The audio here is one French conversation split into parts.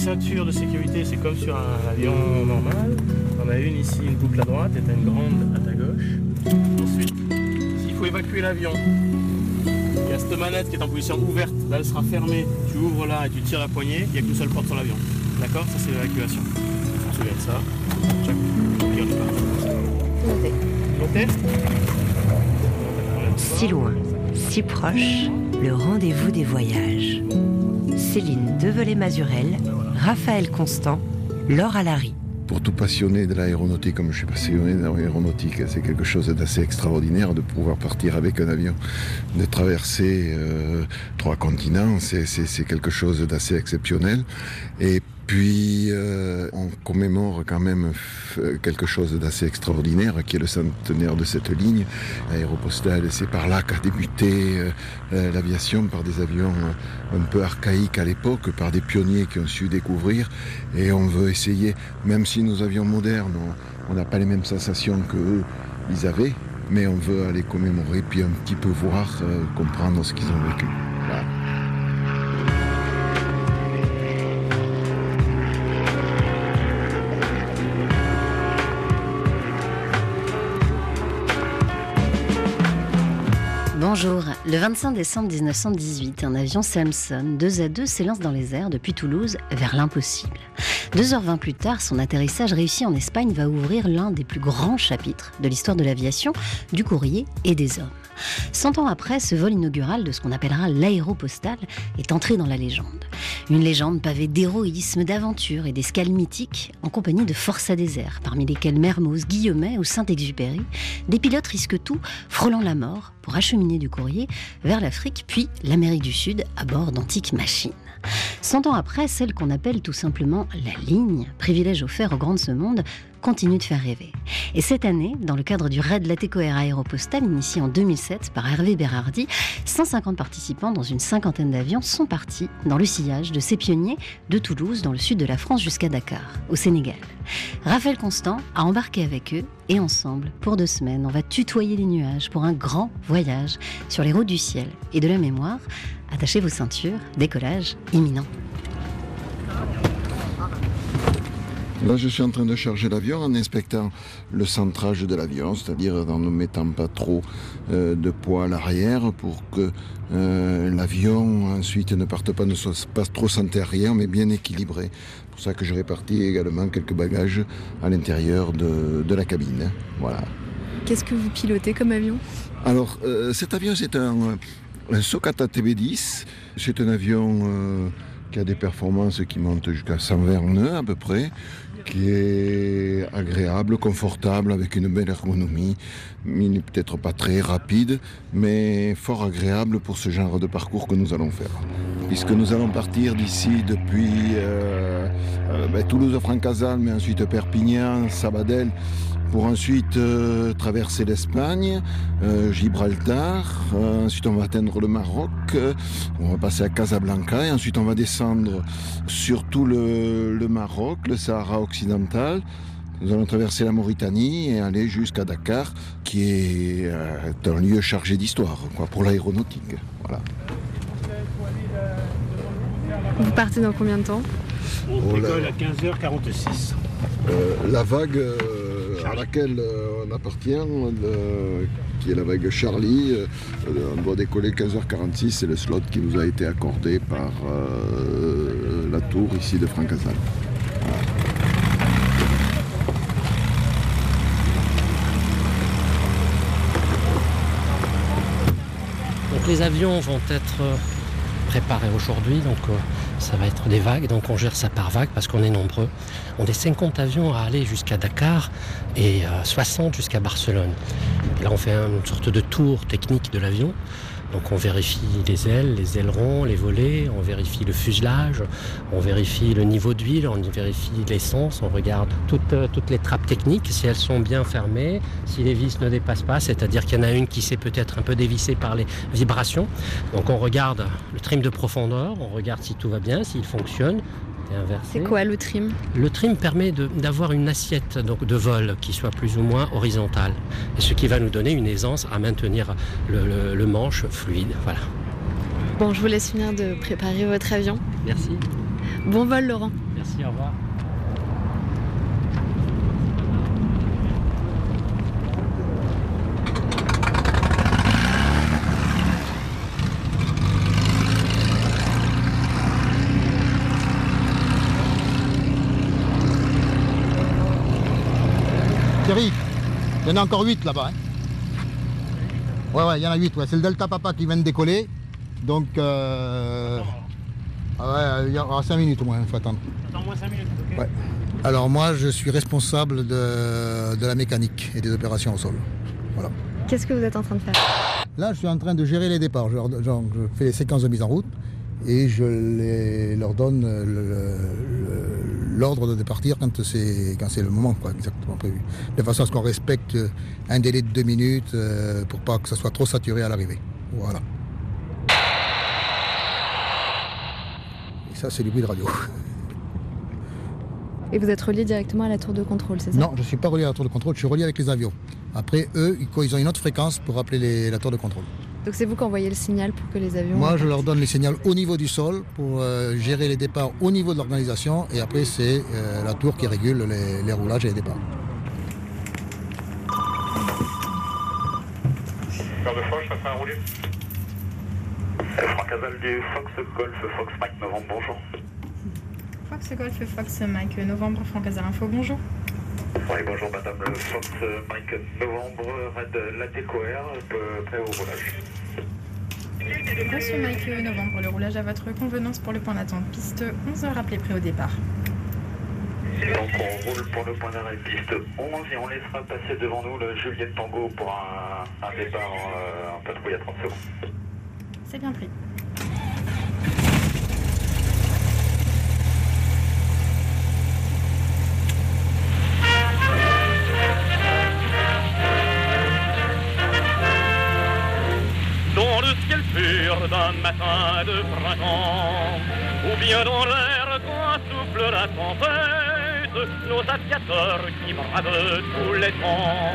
ceinture de sécurité, c'est comme sur un avion normal. On a une ici, une boucle à droite, et as une grande à ta gauche. Ensuite, s'il faut évacuer l'avion, il y a cette manette qui est en position ouverte. Là, elle sera fermée. Tu ouvres là et tu tires la poignée. Il n'y a qu'une seule porte sur l'avion. D'accord? Ça, c'est l'évacuation. On se souvient de ça? Si loin, si proche, le rendez-vous des voyages. Céline Develay-Mazurel, Raphaël Constant, Laure Alary. Pour tout passionné de l'aéronautique, comme je suis passionné de l'aéronautique, c'est quelque chose d'assez extraordinaire de pouvoir partir avec un avion, de traverser euh, trois continents, c'est quelque chose d'assez exceptionnel. Et puis, euh, on commémore quand même f- quelque chose d'assez extraordinaire, qui est le centenaire de cette ligne aéropostale. C'est par là qu'a débuté euh, euh, l'aviation, par des avions euh, un peu archaïques à l'époque, par des pionniers qui ont su découvrir. Et on veut essayer, même si nos avions modernes, on- n'a pas les mêmes sensations qu'eux, ils avaient, mais on veut aller commémorer, puis un petit peu voir, euh, comprendre ce qu'ils ont vécu. Bonjour. Le 25 décembre 1918, un avion Samson 2 à 2 s'élance dans les airs depuis Toulouse vers l'impossible. Deux heures vingt plus tard, son atterrissage réussi en Espagne va ouvrir l'un des plus grands chapitres de l'histoire de l'aviation, du courrier et des hommes. Cent ans après, ce vol inaugural de ce qu'on appellera l'aéropostale est entré dans la légende. Une légende pavée d'héroïsme, d'aventure et d'escales mythiques en compagnie de forçats airs, parmi lesquels Mermoz, Guillemet ou Saint-Exupéry. Des pilotes risquent tout, frôlant la mort, pour acheminer du courrier vers l'Afrique puis l'Amérique du Sud à bord d'antiques machines. Cent ans après, celle qu'on appelle tout simplement la ligne, privilège offert aux grands de ce monde, continue de faire rêver. Et cette année, dans le cadre du Raid Latéco Air Aéropostale, initié en 2007 par Hervé Berardi, 150 participants dans une cinquantaine d'avions sont partis dans le sillage de ces pionniers de Toulouse, dans le sud de la France, jusqu'à Dakar, au Sénégal. Raphaël Constant a embarqué avec eux et ensemble, pour deux semaines, on va tutoyer les nuages pour un grand voyage sur les routes du ciel et de la mémoire. Attachez vos ceintures, décollage imminent. Là, je suis en train de charger l'avion en inspectant le centrage de l'avion, c'est-à-dire en ne mettant pas trop euh, de poids à l'arrière pour que euh, l'avion ensuite ne parte pas, ne soit pas trop centré arrière, mais bien équilibré. C'est pour ça que je répartis également quelques bagages à l'intérieur de, de la cabine. Voilà. Qu'est-ce que vous pilotez comme avion? Alors, euh, cet avion, c'est un, un Socata TB10. C'est un avion qui a des performances qui montent jusqu'à 120 nœuds à peu près, qui est agréable, confortable, avec une belle ergonomie. Il peut-être pas très rapide, mais fort agréable pour ce genre de parcours que nous allons faire. Puisque nous allons partir d'ici depuis euh, euh, ben, Toulouse-Francazal, mais ensuite Perpignan, Sabadell, pour ensuite euh, traverser l'Espagne, euh, Gibraltar, euh, ensuite on va atteindre le Maroc, euh, on va passer à Casablanca et ensuite on va descendre sur tout le, le Maroc, le Sahara occidental. Nous allons traverser la Mauritanie et aller jusqu'à Dakar, qui est euh, un lieu chargé d'histoire quoi, pour l'aéronautique. Voilà. Vous partez dans combien de temps? On Oh là décolle là. à 15h46. Euh, la vague euh, à laquelle euh, on appartient, qui est la vague Charlie, euh, on doit décoller 15h46, c'est le slot qui nous a été accordé par euh, la tour ici de Francazal. Donc les avions vont être euh, préparés aujourd'hui, donc euh, ça va être des vagues, donc on gère ça par vague parce qu'on est nombreux. On est 50 avions à aller jusqu'à Dakar et euh, 60 jusqu'à Barcelone. Là on fait une sorte de tour technique de l'avion. Donc on vérifie les ailes, les ailerons, les volets, on vérifie le fuselage, on vérifie le niveau d'huile, on vérifie l'essence, on regarde toutes, euh, toutes les trappes techniques, si elles sont bien fermées, si les vis ne dépassent pas, c'est-à-dire qu'il y en a une qui s'est peut-être un peu dévissée par les vibrations. Donc on regarde le trim de profondeur, on regarde si tout va bien, s'il fonctionne. Été inversé. C'est quoi le trim? Le trim permet d'avoir une assiette donc, de vol qui soit plus ou moins horizontale, ce qui va nous donner une aisance à maintenir le, le manche fluide. Voilà. Bon, je vous laisse finir de préparer votre avion. Merci. Bon vol, Laurent. Merci, au revoir. Thierry, il y en a encore 8 là-bas. Hein. Ouais, ouais, il y en a 8. Ouais. C'est le Delta Papa qui vient de décoller. Donc, euh... ah ouais, il y aura 5 minutes au moins, il faut attendre. Attends, moins 5 minutes, ok Ouais. Alors moi, je suis responsable de, de la mécanique et des opérations au sol. Voilà. Qu'est-ce que vous êtes en train de faire? Là, je suis en train de gérer les départs. Je, leur- genre, je fais les séquences de mise en route et je les- leur donne le- le- l'ordre de départir quand c'est quand c'est le moment quoi, exactement prévu. De façon à ce qu'on respecte un délai de deux minutes euh, pour pas que ça soit trop saturé à l'arrivée. Voilà. Et ça, c'est du bruit de radio. Et vous êtes relié directement à la tour de contrôle, c'est ça? Non, je ne suis pas relié à la tour de contrôle, je suis relié avec les avions. Après, eux, ils ils ont une autre fréquence pour appeler les- la tour de contrôle. Donc c'est vous qui envoyez le signal pour que les avions... Moi, je leur donne les signaux au niveau du sol pour euh, gérer les départs au niveau de l'organisation. Et après, c'est euh, la tour qui régule les, les roulages et les départs. Cœur de Foch, ça fait un roulé? Franck Casal du Fox Golf, Fox Mike Novembre, bonjour. Fox Golf Fox Mike Novembre Franck Hazard Info, bonjour. Oui, bonjour madame, Fox Mike Novembre, Red euh, prêt au roulage. Monsieur Mike Novembre, le roulage à votre convenance pour le point d'attente. Piste 11 heures, appelé prêt au départ. Donc on roule pour le point d'arrêt piste 11 et on laissera passer devant nous le Julien Tango pour un, un départ euh, en patrouille à 30 secondes. C'est bien pris. D'un matin de printemps, ou bien dans l'air quand souffle la tempête, nos aviateurs qui bravent tous les temps,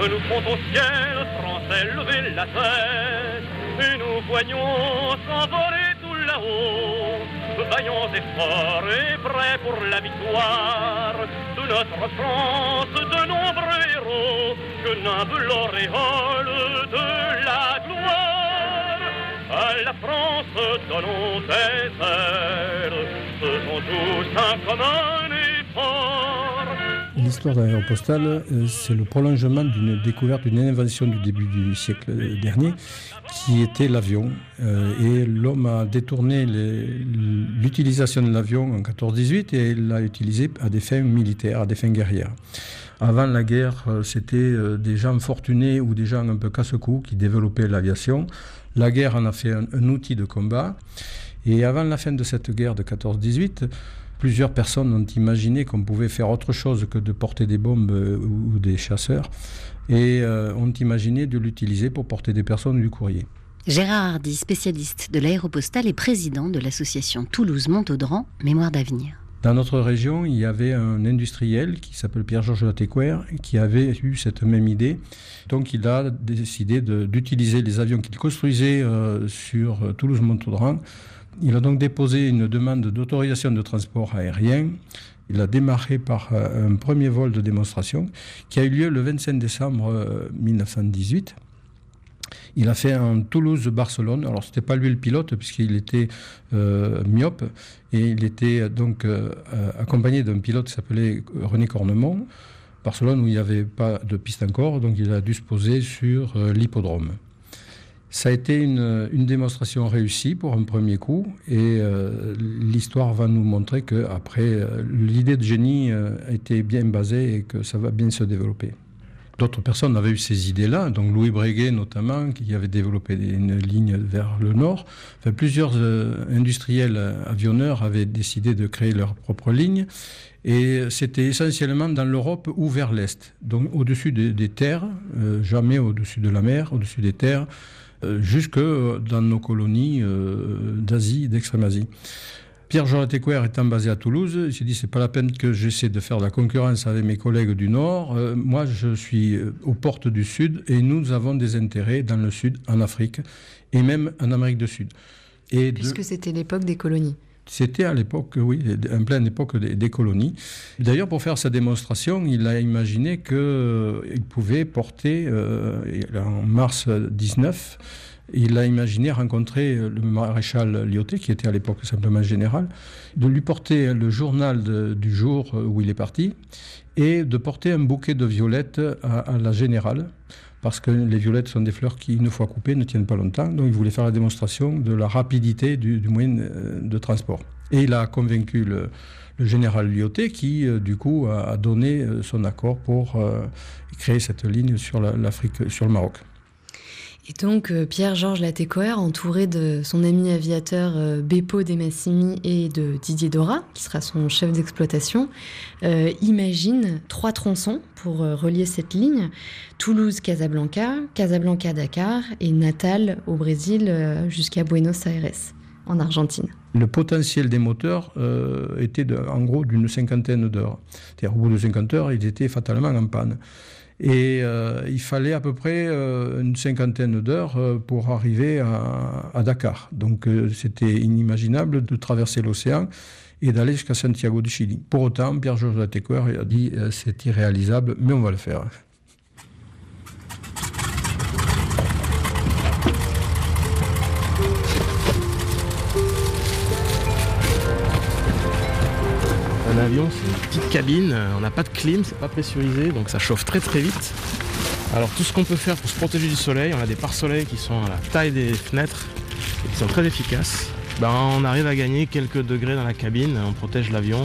nous font au ciel français lever la tête, et nous voyons s'envoler tout là-haut, vaillants et forts et prêts pour la victoire de notre France, de nombreux héros que nimbe l'auréole de la France, donnons des tous un euh, c'est le prolongement d'une découverte, d'une invention du début du siècle dernier, qui était l'avion. Euh, Et l'homme a détourné l'utilisation de l'avion en 14-18 et l'a utilisé à des fins militaires, à des fins guerrières. Avant la guerre, euh, c'était des gens fortunés ou des gens un peu casse-cou qui développaient l'aviation. La guerre en a fait un, outil de combat. Et avant la fin de cette guerre de 14-18, plusieurs personnes ont imaginé qu'on pouvait faire autre chose que de porter des bombes euh, ou, ou des chasseurs et euh, ont imaginé de l'utiliser pour porter des personnes ou du courrier. Gérard Hardy, spécialiste de l'aéropostale et président de l'association Toulouse-Montaudran, Mémoire d'avenir. Dans notre région, il y avait un industriel qui s'appelle Pierre-Georges Latécoère qui avait eu cette même idée. Donc il a décidé d'utiliser les avions qu'il construisait euh, sur euh, Toulouse-Montaudran. Il a donc déposé une demande d'autorisation de transport aérien. Il a démarré par euh, un premier vol de démonstration qui a eu lieu le 25 décembre euh, 1918. Il a fait un Toulouse-Barcelone. Alors, c'était pas lui le pilote, puisqu'il était euh, myope. Et il était donc euh, euh, accompagné d'un pilote qui s'appelait René Cornemont. Barcelone, où il n'y avait pas de piste encore. Donc, il a dû se poser sur euh, l'hippodrome. Ça a été une, démonstration réussie pour un premier coup. Et euh, l'histoire va nous montrer qu'après, euh, l'idée de génie euh, a été bien basée et que ça va bien se développer. D'autres personnes avaient eu ces idées-là, donc Louis Breguet notamment, qui avait développé une ligne vers le nord. Plusieurs euh, industriels avionneurs avaient décidé de créer leur propre ligne, et c'était essentiellement dans l'Europe ou vers l'Est, donc au-dessus des, terres, euh, jamais au-dessus de la mer, au-dessus des terres, euh, jusque dans nos colonies d'Asie, d'Extrême-Asie. Pierre Jean étant basé à Toulouse, j'ai dit c'est pas la peine que j'essaie de faire de la concurrence avec mes collègues du Nord. Euh, moi, je suis euh, aux portes du Sud et nous avons des intérêts dans le Sud, en Afrique et même en Amérique du Sud. Et Puisque c'était l'époque des colonies. C'était à l'époque, oui, en pleine époque des, colonies. D'ailleurs, pour faire sa démonstration, il a imaginé qu'il euh, pouvait porter, en mars 19, il a imaginé rencontrer le maréchal Lyoté, qui était à l'époque simplement général, de lui porter le journal du jour où il est parti et de porter un bouquet de violettes à, la générale, parce que les violettes sont des fleurs qui, une fois coupées, ne tiennent pas longtemps. Donc il voulait faire la démonstration de la rapidité du, moyen euh, de transport. Et il a convaincu le, général Lyoté qui, euh, du coup, a, donné euh, son accord pour créer cette ligne sur l'Afrique, sur le Maroc. Et donc euh, Pierre-Georges Latécoère, entouré de son ami aviateur euh, Beppo Massimi et de Didier Dora, qui sera son chef d'exploitation, euh, imagine trois tronçons pour relier cette ligne Toulouse-Casablanca, Casablanca-Dakar et Natal au Brésil jusqu'à Buenos Aires en Argentine. Le potentiel des moteurs était en gros d'une cinquantaine d'heures. C'est-à-dire au bout de 50 heures, ils étaient fatalement en panne. Et euh, il fallait à peu près euh, une cinquantaine d'heures euh, pour arriver à, Dakar. Donc c'était inimaginable de traverser l'océan et d'aller jusqu'à Santiago du Chili. Pour autant, Pierre-Georges Latécoeur a dit c'est irréalisable, mais on va le faire. Avion, c'est une petite cabine, on n'a pas de clim, c'est pas pressurisé, donc ça chauffe très très vite. Alors tout ce qu'on peut faire pour se protéger du soleil, on a des pare-soleils qui sont à la taille des fenêtres et qui sont très efficaces. Ben, on arrive à gagner quelques degrés dans la cabine, on protège l'avion,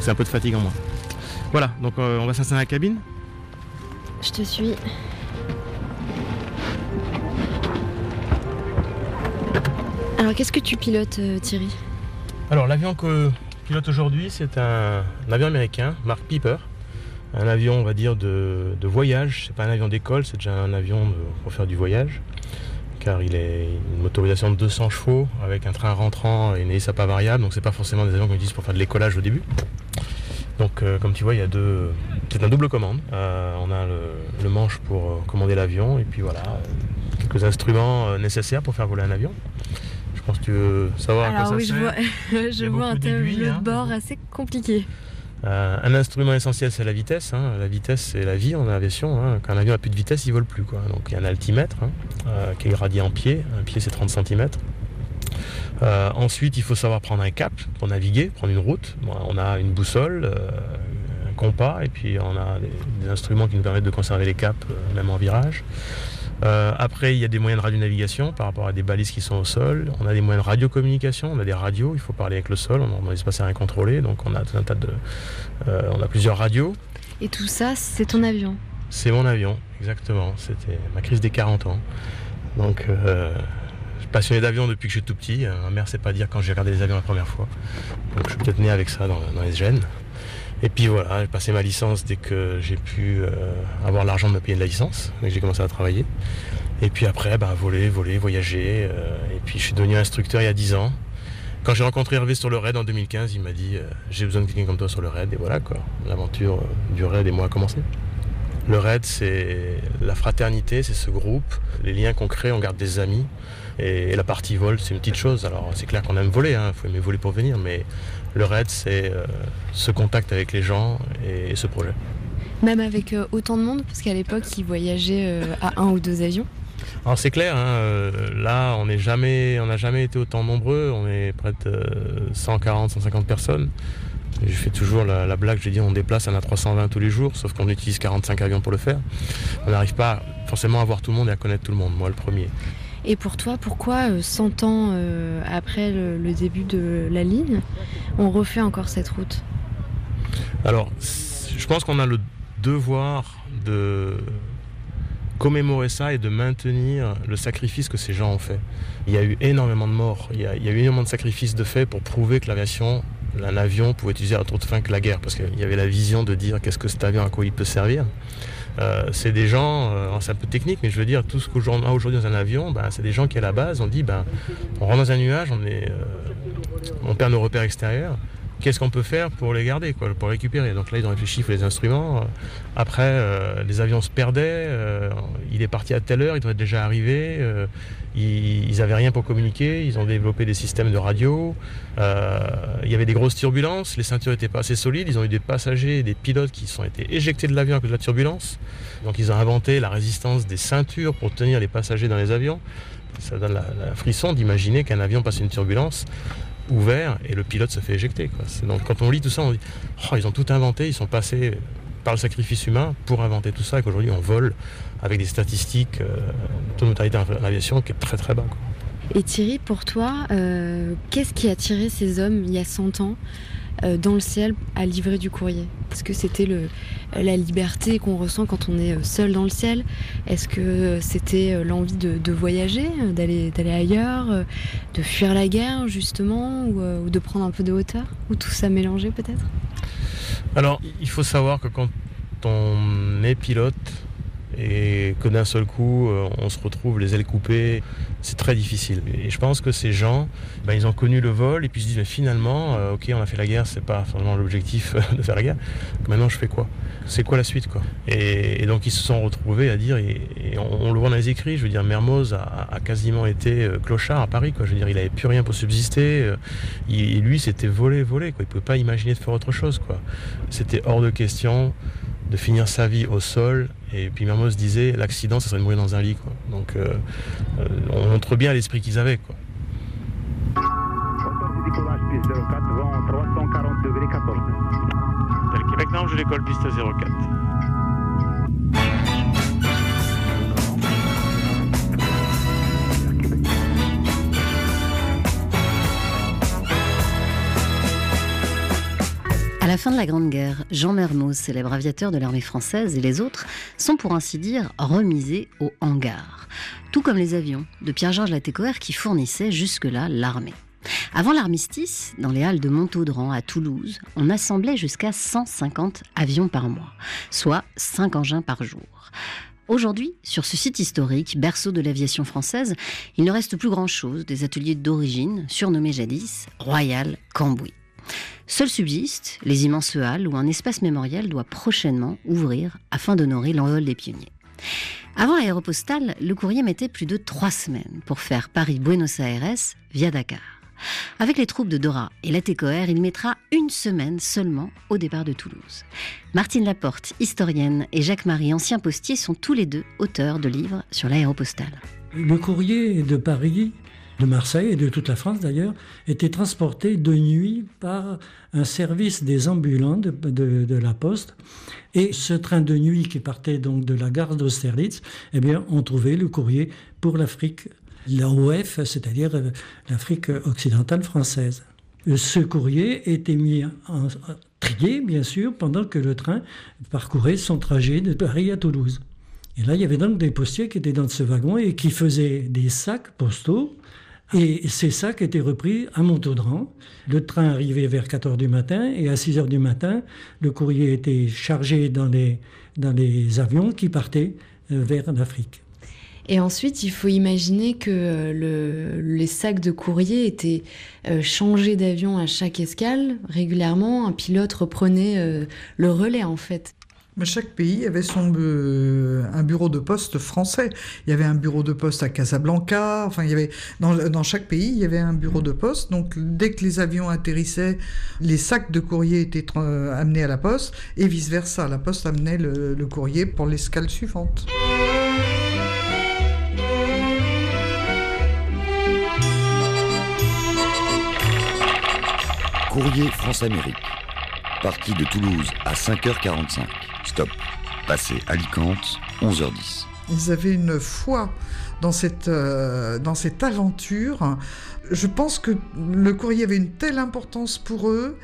c'est un peu de fatigue en moins. Voilà, donc euh, on va s'installer dans la cabine. Je te suis. Alors qu'est-ce que tu pilotes euh, Thierry? Alors l'avion que pilote aujourd'hui, c'est un, avion américain, Mark Piper. Un avion, on va dire, de, voyage. C'est pas un avion d'école, c'est déjà un avion pour faire du voyage. Car il est une motorisation de 200 chevaux avec un train rentrant et une hélice à pas variable. Donc c'est pas forcément des avions qu'on utilise pour faire de l'écolage au début. Donc euh, comme tu vois, il y a deux. C'est un double commande. Euh, on a le, manche pour euh, commander l'avion et puis voilà, quelques instruments nécessaires pour faire voler un avion. Je pense que tu veux savoir Alors, à quoi oui, Je vois, je vois un tableau de hein. bord assez compliqué. Euh, un instrument essentiel, c'est la vitesse. Hein. La vitesse, c'est la vie en aviation. Hein. Quand un avion a plus de vitesse, il vole plus. Quoi. Donc il y a un altimètre euh, qui est radié en pied. Un pied, c'est 30 cm. Euh, ensuite, il faut savoir prendre un cap pour naviguer, prendre une route. on a une boussole, un compas, et puis on a des, instruments qui nous permettent de conserver les caps, même en virage. Euh, après, il y a des moyens de radionnavigation par rapport à des balises qui sont au sol. On a des moyens de radiocommunication, on a des radios, il faut parler avec le sol, on est dans l'espace aérien contrôlé, donc on a tout un tas de. Euh, on a plusieurs radios. Et tout ça, c'est ton avion? C'est mon avion, exactement. C'était ma crise des 40 ans. Donc, euh, je suis passionné d'avion depuis que je suis tout petit. Ma mère sait pas dire quand j'ai regardé les avions la première fois. Donc, je suis peut-être né avec ça dans les gènes. Et puis voilà, j'ai passé ma licence dès que j'ai pu euh, avoir l'argent de me payer de la licence, et j'ai commencé à travailler. Et puis après, bah, voler, voler, voyager. Euh, et puis je suis devenu instructeur il y a 10 ans. Quand j'ai rencontré Hervé sur le raid en 2015, il m'a dit euh, j'ai besoin de quelqu'un comme toi sur le raid. Et voilà quoi, l'aventure du raid et moi a commencé. Le raid, c'est la fraternité, c'est ce groupe, les liens qu'on crée, on garde des amis. Et, la partie vol, c'est une petite chose. Alors c'est clair qu'on aime voler, il hein, faut aimer voler pour venir, mais le raid, c'est euh, ce contact avec les gens et, ce projet. Même avec euh, autant de monde, parce qu'à l'époque, ils voyageaient euh, à un ou deux avions alors c'est clair, hein, là on n'a jamais, jamais été autant nombreux, on est près de 140, 150 personnes. Je fais toujours la, blague, je dis on déplace, on a 320 tous les jours, sauf qu'on utilise 45 avions pour le faire. On n'arrive pas forcément à voir tout le monde et à connaître tout le monde, moi le premier. Et pour toi, pourquoi 100 euh, ans euh, après le, début de la ligne, on refait encore cette route? Alors, je pense qu'on a le devoir de commémorer ça et de maintenir le sacrifice que ces gens ont fait. Il y a eu énormément de morts, il y a, eu énormément de sacrifices de fait pour prouver que l'aviation, un avion pouvait utiliser à autre fin que la guerre, parce qu'il y avait la vision de dire qu'est-ce que cet avion, à quoi il peut servir. Euh, c'est des gens, euh, c'est un peu technique, mais je veux dire, tout ce qu'on a aujourd'hui dans un avion, ben, c'est des gens qui à la base, on dit, ben, on rentre dans un nuage, euh, on perd nos repères extérieurs qu'est-ce qu'on peut faire pour les garder, pour récupérer? Donc là, ils ont réfléchi, il les instruments. Après, les avions se perdaient. il est parti à telle heure, il doit être déjà arrivé. Ils n'avaient rien pour communiquer. Ils ont développé des systèmes de radio. Euh, il y avait des grosses turbulences. Les ceintures n'étaient pas assez solides. Ils ont eu des passagers, des pilotes qui sont été éjectés de l'avion à cause de la turbulence. Donc ils ont inventé la résistance des ceintures pour tenir les passagers dans les avions. Ça donne la, frisson d'imaginer qu'un avion passe une turbulence ouvert et le pilote se fait éjecter. Donc quand on lit tout ça, on dit oh, ils ont tout inventé, ils sont passés par le sacrifice humain pour inventer tout ça et qu'aujourd'hui on vole avec des statistiques euh, de mortalité en aviation qui est très très bas. quoi. Et Thierry, pour toi, euh, qu'est-ce qui a tiré ces hommes il y a 100 ans euh, dans le ciel à livrer du courrier? Est-ce que c'était le, la liberté qu'on ressent quand on est seul dans le ciel? Est-ce que c'était l'envie de, de voyager, d'aller d'aller ailleurs, de fuir la guerre justement, ou, ou de prendre un peu de hauteur Ou tout ça mélangé peut-être? Alors il faut savoir que quand on est pilote et que d'un seul coup euh, on se retrouve les ailes coupées, c'est très difficile. Et je pense que ces gens, ben, ils ont connu le vol et puis ils se disent mais finalement, euh, ok, on a fait la guerre, c'est pas vraiment l'objectif euh, de faire la guerre. Maintenant, je fais quoi? C'est quoi la suite quoi? Et, donc ils se sont retrouvés à dire, et, on, le voit dans les écrits, je veux dire, Mermoz a, quasiment été clochard à Paris, quoi. Je veux dire, il avait plus rien pour subsister. il- lui, c'était volé, volé, quoi. Il pouvait pas imaginer de faire autre chose, quoi. C'était hors de question de finir sa vie au sol. Et puis Mermoz disait, l'accident, ça serait de mourir dans un lit, quoi. Donc, euh, euh, on montre bien l'esprit qu'ils avaient, quoi. Décollage piste 04, vent 340 degrés 14. Le Québec, non, je décolle piste 04. La fin de la Grande Guerre, Jean Mermoz, célèbre aviateur de l'armée française, et les autres sont pour ainsi dire remisés au hangar. Tout comme les avions de Pierre-Georges Latécoère qui fournissaient jusque-là l'armée. Avant l'armistice, dans les halles de Montaudran à Toulouse, on assemblait jusqu'à 150 avions par mois, soit 5 engins par jour. Aujourd'hui, sur ce site historique, berceau de l'aviation française, il ne reste plus grand-chose des ateliers d'origine, surnommés jadis Royal Cambouis. Seuls subsistent les immenses halles où un espace mémorial doit prochainement ouvrir afin d'honorer l'envol des pionniers. Avant l'aéropostale, le courrier mettait plus de trois semaines pour faire Paris-Buenos Aires via Dakar. Avec les troupes de Dora et Latécoère, il mettra une semaine seulement au départ de Toulouse. Martine Laporte, historienne, et Jacques-Marie, ancien postier, sont tous les deux auteurs de livres sur l'aéropostale. Le courrier de Paris, de Marseille et de toute la France d'ailleurs, était transporté de nuit par un service des ambulants de la Poste. Et ce train de nuit qui partait donc de la gare d'Austerlitz, eh bien, on trouvait le courrier pour l'Afrique, l'AOF, c'est-à-dire euh, l'Afrique occidentale française. Ce courrier était mis en, trié, bien sûr, pendant que le train parcourait son trajet de Paris à Toulouse. Et là, il y avait donc des postiers qui étaient dans ce wagon et qui faisaient des sacs postaux. Et ces sacs étaient repris à Montaudran. Le train arrivait vers 4 heures du matin et à 6 heures du matin, le courrier était chargé dans les, dans les avions qui partaient euh, vers l'Afrique. Et ensuite, il faut imaginer que euh, le- les sacs de courrier étaient euh, changés d'avion à chaque escale. Régulièrement, un pilote reprenait le relais, en fait. Chaque pays avait son bu- un bureau de poste français. Il y avait un bureau de poste à Casablanca. Enfin, il y avait dans, dans chaque pays il y avait un bureau de poste. Donc, dès que les avions atterrissaient, les sacs de courrier étaient tra- amenés à la poste et vice versa. La poste amenait le, le courrier pour l'escale suivante. Courrier France-Amérique. Partie de Toulouse à 5h45. Stop. Passé Alicante, 11h10. Ils avaient une foi dans cette, euh, dans cette aventure. Je pense que le courrier avait une telle importance pour eux.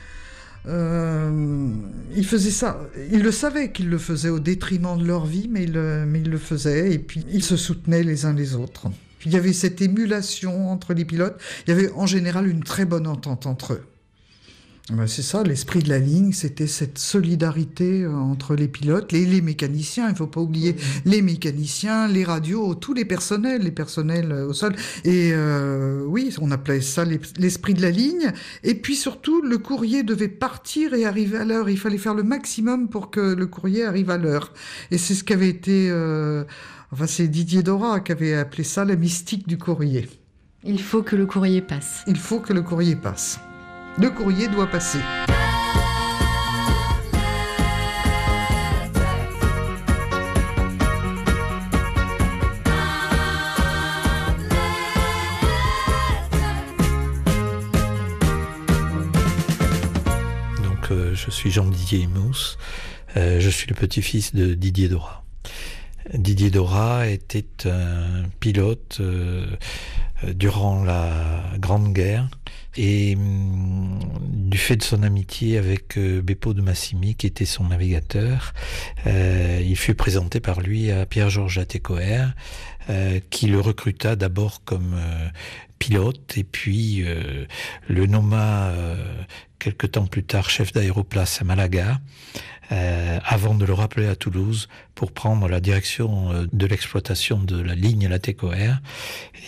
Euh, ils faisaient ça. Ils le savaient qu'ils le faisaient au détriment de leur vie, mais ils, le- mais ils le faisaient. Et puis, ils se soutenaient les uns les autres. Il y avait cette émulation entre les pilotes. Il y avait en général une très bonne entente entre eux. Ben, c'est ça, l'esprit de la ligne, c'était cette solidarité euh, entre les pilotes, les, les mécaniciens, il ne faut pas oublier les mécaniciens, les radios, tous les personnels, les personnels euh, au sol. Et euh, oui, on appelait ça l'esprit de la ligne. Et puis surtout, le courrier devait partir et arriver à l'heure. Il fallait faire le maximum pour que le courrier arrive à l'heure. Et c'est ce qu'avait été... enfin, c'est Didier Dora qui avait appelé ça la mystique du courrier. Il faut que le courrier passe. Il faut que le courrier passe. Le courrier doit passer. Donc, euh, je suis Jean-Didier Mousse. Euh, je suis le petit-fils de Didier Dora. Didier Dora était un pilote euh, durant la Grande Guerre et hum, du fait de son amitié avec euh, Beppo de Massimi, qui était son navigateur, euh, il fut présenté par lui à Pierre-Georges Atécoer, euh, qui le recruta d'abord comme pilote et puis le nomma quelque temps plus tard chef d'aéroplace à Malaga. Euh, avant de le rappeler à Toulouse pour prendre la direction euh, de l'exploitation de la ligne Latécoère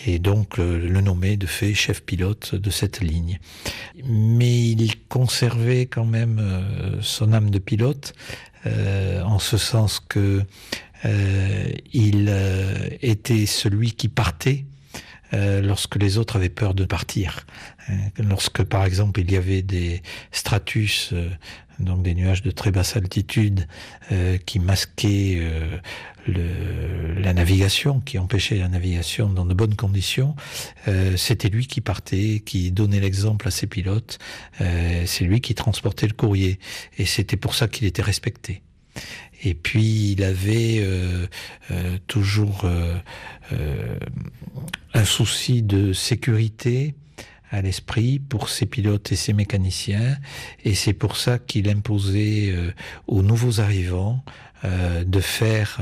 et donc euh, le nommer de fait chef pilote de cette ligne. Mais il conservait quand même son âme de pilote en ce sens que il était celui qui partait lorsque les autres avaient peur de partir. Lorsque, par exemple, il y avait des stratus donc des nuages de très basse altitude euh, qui masquaient euh, le, la navigation, qui empêchaient la navigation dans de bonnes conditions. Euh, C'était lui qui partait, qui donnait l'exemple à ses pilotes. Euh, C'est lui qui transportait le courrier, et c'était pour ça qu'il était respecté. Et puis il avait euh, euh, toujours euh, un souci de sécurité à l'esprit pour ses pilotes et ses mécaniciens, et c'est pour ça qu'il imposait aux nouveaux arrivants de faire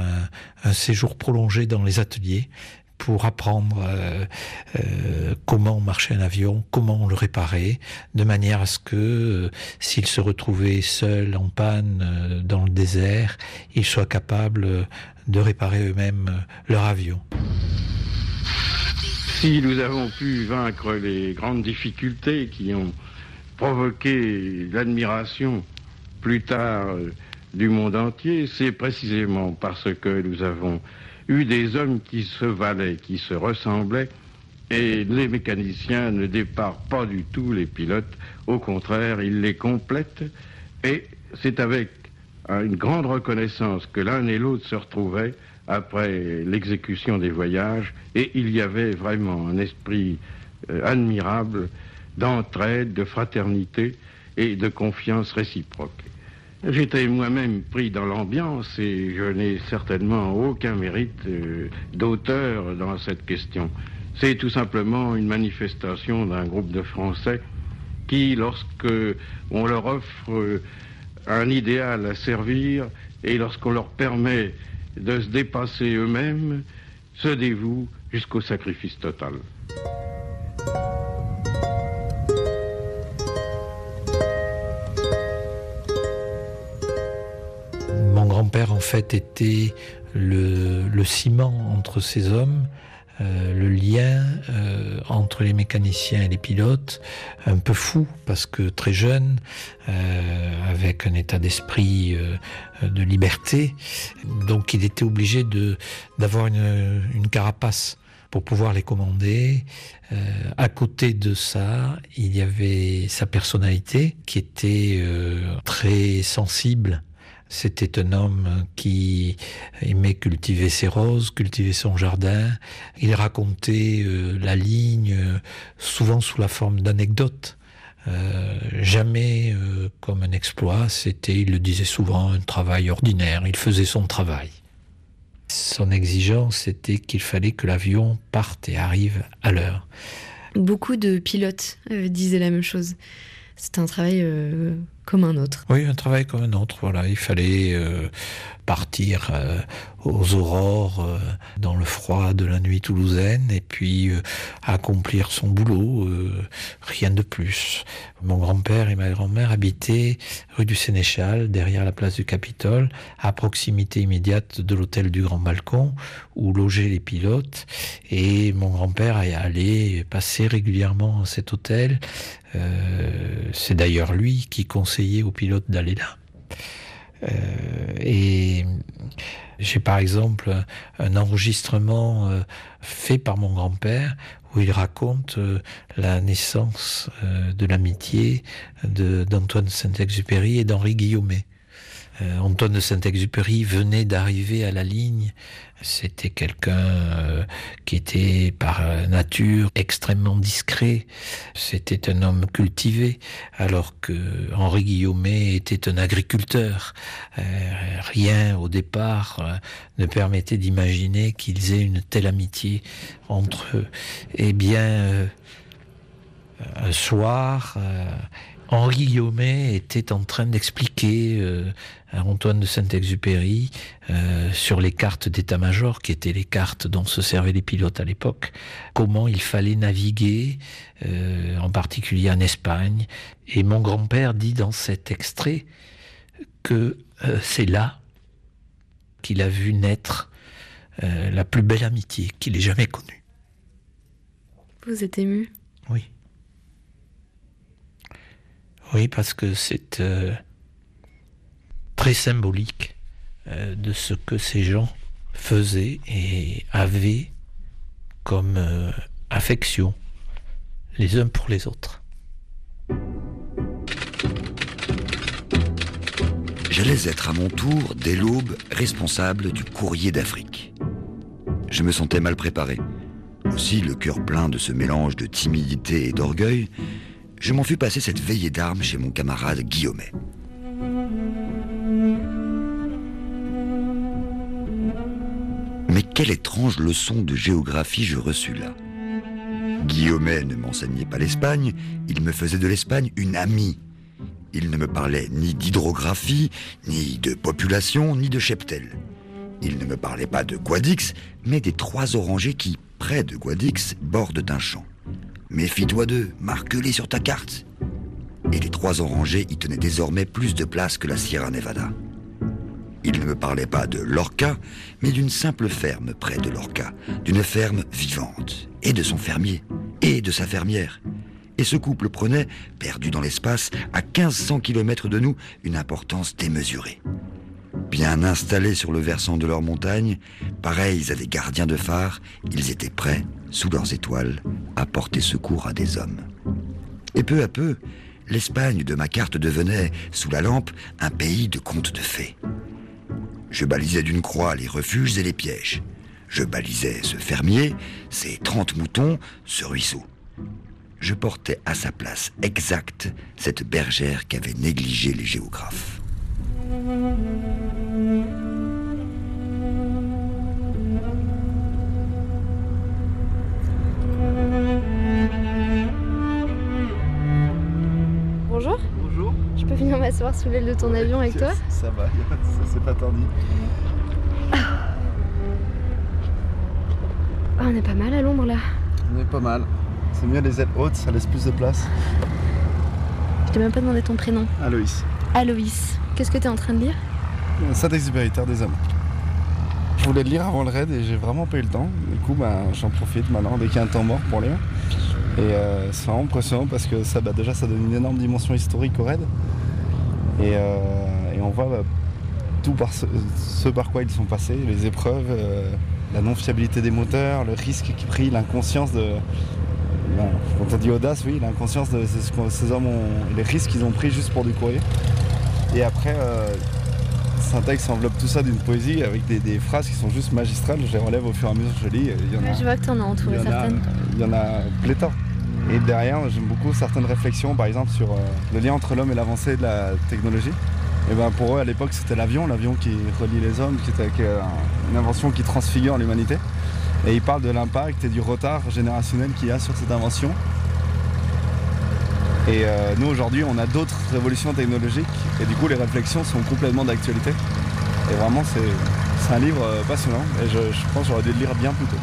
un, séjour prolongé dans les ateliers pour apprendre euh, euh, comment marcher un avion, comment le réparer, de manière à ce que euh, s'ils se retrouvaient seuls en panne dans le désert, ils soient capables de réparer eux-mêmes leur avion. Si nous avons pu vaincre les grandes difficultés qui ont provoqué l'admiration plus tard euh, du monde entier, c'est précisément parce que nous avons eu des hommes qui se valaient, qui se ressemblaient, et les mécaniciens ne départent pas du tout les pilotes, au contraire, ils les complètent, et c'est avec une grande reconnaissance que l'un et l'autre se retrouvaient après l'exécution des voyages, et il y avait vraiment un esprit euh, admirable d'entraide, de fraternité et de confiance réciproque. J'étais moi-même pris dans l'ambiance et je n'ai certainement aucun mérite euh, d'auteur dans cette question. C'est tout simplement une manifestation d'un groupe de Français qui, lorsque on leur offre euh, un idéal à servir et lorsqu'on leur permet de se dépasser eux-mêmes, se dévouent jusqu'au sacrifice total. Grand-père, en fait, était le, ciment entre ces hommes, euh, le lien euh, entre les mécaniciens et les pilotes, un peu fou parce que très jeune, euh, avec un état d'esprit de liberté, donc il était obligé d'avoir une, carapace pour pouvoir les commander. À côté de ça, il y avait sa personnalité qui était très sensible c'était un homme qui aimait cultiver ses roses, cultiver son jardin. Il racontait euh, la ligne euh, souvent sous la forme d'anecdotes. Euh, jamais comme un exploit, c'était, il le disait souvent, un travail ordinaire. Il faisait son travail. Son exigence était qu'il fallait que l'avion parte et arrive à l'heure. Beaucoup de pilotes disaient la même chose. C'est un travail un autre. Oui, un travail comme un autre. Voilà, il fallait euh, partir euh, aux aurores euh, dans le froid de la nuit toulousaine et puis accomplir son boulot, rien de plus. Mon grand-père et ma grand-mère habitaient rue du Sénéchal, derrière la place du Capitole, à proximité immédiate de l'hôtel du Grand Balcon, où logeaient les pilotes. Et mon grand-père allait passer régulièrement à cet hôtel. C'est d'ailleurs lui qui conseillait aux pilotes d'aller là. Euh, et j'ai par exemple un enregistrement euh, fait par mon grand-père où il raconte euh, la naissance de l'amitié d'Antoine Saint-Exupéry et d'Henri Guillaumet. Antoine de Saint-Exupéry venait d'arriver à la ligne c'était quelqu'un euh, qui était par nature extrêmement discret. C'était un homme cultivé, alors que Henri Guillaumet était un agriculteur. Euh, rien au départ euh, ne permettait d'imaginer qu'ils aient une telle amitié entre eux. Eh bien, un soir, Henri Guillaumet était en train d'expliquer euh, à Antoine de Saint-Exupéry euh, sur les cartes d'état-major, qui étaient les cartes dont se servaient les pilotes à l'époque, comment il fallait naviguer, euh, en particulier en Espagne. Et mon grand-père dit dans cet extrait que c'est là qu'il a vu naître la plus belle amitié qu'il ait jamais connue. Vous êtes ému? Oui. Oui, parce que c'est euh, très symbolique euh, de ce que ces gens faisaient et avaient comme euh, affection les uns pour les autres. J'allais être à mon tour, dès l'aube, responsable du courrier d'Afrique. Je me sentais mal préparé. Aussi, le cœur plein de ce mélange de timidité et d'orgueil, je m'en fus passer cette veillée d'armes chez mon camarade Guillaumet. Mais quelle étrange leçon de géographie je reçus là. Guillaumet ne m'enseignait pas l'Espagne, il me faisait de l'Espagne une amie. Il ne me parlait ni d'hydrographie, ni de population, ni de cheptel. Il ne me parlait pas de Guadix, mais des trois orangers qui, près de Guadix, bordent un champ. Méfie-toi d'eux, marque-les sur ta carte. Et les trois orangers y tenaient désormais plus de place que la Sierra Nevada. Il ne me parlait pas de Lorca, mais d'une simple ferme près de Lorca, d'une ferme vivante, et de son fermier, et de sa fermière. Et ce couple prenait, perdu dans l'espace, à 1500 km de nous, une importance démesurée. Bien installés sur le versant de leur montagne, pareils à des gardiens de phare, ils étaient prêts, sous leurs étoiles, à secours à des hommes. Et peu à peu, l'Espagne de ma carte devenait, sous la lampe, un pays de contes de fées. Je balisais d'une croix les refuges et les pièges. Je balisais ce fermier, ses trente moutons, ce ruisseau. Je portais à sa place exacte cette bergère qu'avaient négligé les géographes. Bonjour. Bonjour. Je peux venir m'asseoir sous l'aile de ton avion avec toi Ça va, ça c'est pas tendu. Ah, On est pas mal à l'ombre là. On est pas mal. C'est mieux les ailes hautes, ça laisse plus de place. Je t'ai même pas demandé ton prénom. Aloïs. Aloïs. Qu'est-ce que t'es en train de lire? Saint-Exupéry, Terre des Hommes. Je voulais le lire avant le raid et j'ai vraiment pas eu le temps. Coup, bah, j'en profite maintenant dès qu'il y a un temps mort pour lire. Et euh, c'est vraiment impressionnant parce que ça, bah, déjà, ça donne une énorme dimension historique au raid. Et, euh, on voit bah, tout par ce, par quoi ils sont passés, les épreuves, euh, la non-fiabilité des moteurs, le risque qu'ils prennent, l'inconscience de. Quand on dit audace, oui, l'inconscience de ces hommes ont. les risques qu'ils ont pris juste pour du courrier. Et après, Syntax enveloppe tout ça d'une poésie avec des, des phrases qui sont juste magistrales. Je les relève au fur et à mesure que je lis. Il y en a, Je vois que t'en as entouré il y en a- certaines. il y en a pléthore. Et derrière, j'aime beaucoup certaines réflexions, par exemple sur euh, le lien entre l'homme et l'avancée de la technologie. Et ben pour eux, à l'époque, c'était l'avion, l'avion qui relie les hommes, qui était un- une invention qui transfigure l'humanité. Et ils parlent de l'impact et du retard générationnel qu'il y a sur cette invention. Et euh, nous, aujourd'hui, on a d'autres révolutions technologiques. Et du coup, les réflexions sont complètement d'actualité. Et vraiment, c'est un livre passionnant et je, pense que j'aurais dû le lire bien plus tôt.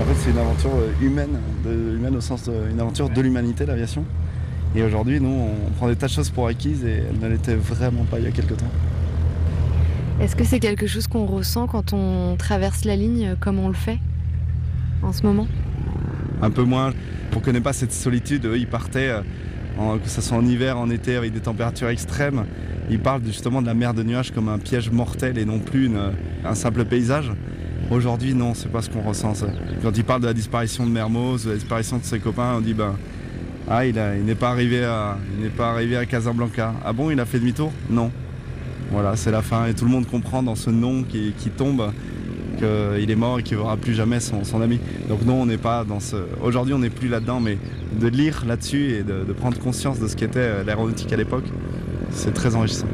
En fait, c'est une aventure humaine, humaine au sens d'une aventure de l'humanité, l'aviation. Et aujourd'hui, nous, on prend des tas de choses pour acquises et elles ne l'étaient vraiment pas il y a quelques temps. Est-ce que c'est quelque chose qu'on ressent quand on traverse la ligne comme on le fait en ce moment? Un peu moins. On ne connaît pas cette solitude. Eux, ils partaient, euh, que ce soit en hiver, en été, avec des températures extrêmes. Ils parlent justement de la mer de nuages comme un piège mortel et non plus un simple paysage. Aujourd'hui, non, c'est pas ce qu'on ressent. Quand ils parlent de la disparition de Mermoz, de la disparition de ses copains, on dit ben, ah, il, n'est pas arrivé à, il n'est pas arrivé à Casablanca. Ah bon, il a fait demi-tour? Non. Voilà, c'est la fin et tout le monde comprend dans ce nom qui, tombe qu'il est mort et qu'il ne verra plus jamais son, ami. Donc non, on n'est pas dans ce. Aujourd'hui, on n'est plus là-dedans, mais de lire là-dessus et de, de prendre conscience de ce qu'était l'aéronautique à l'époque, c'est très enrichissant.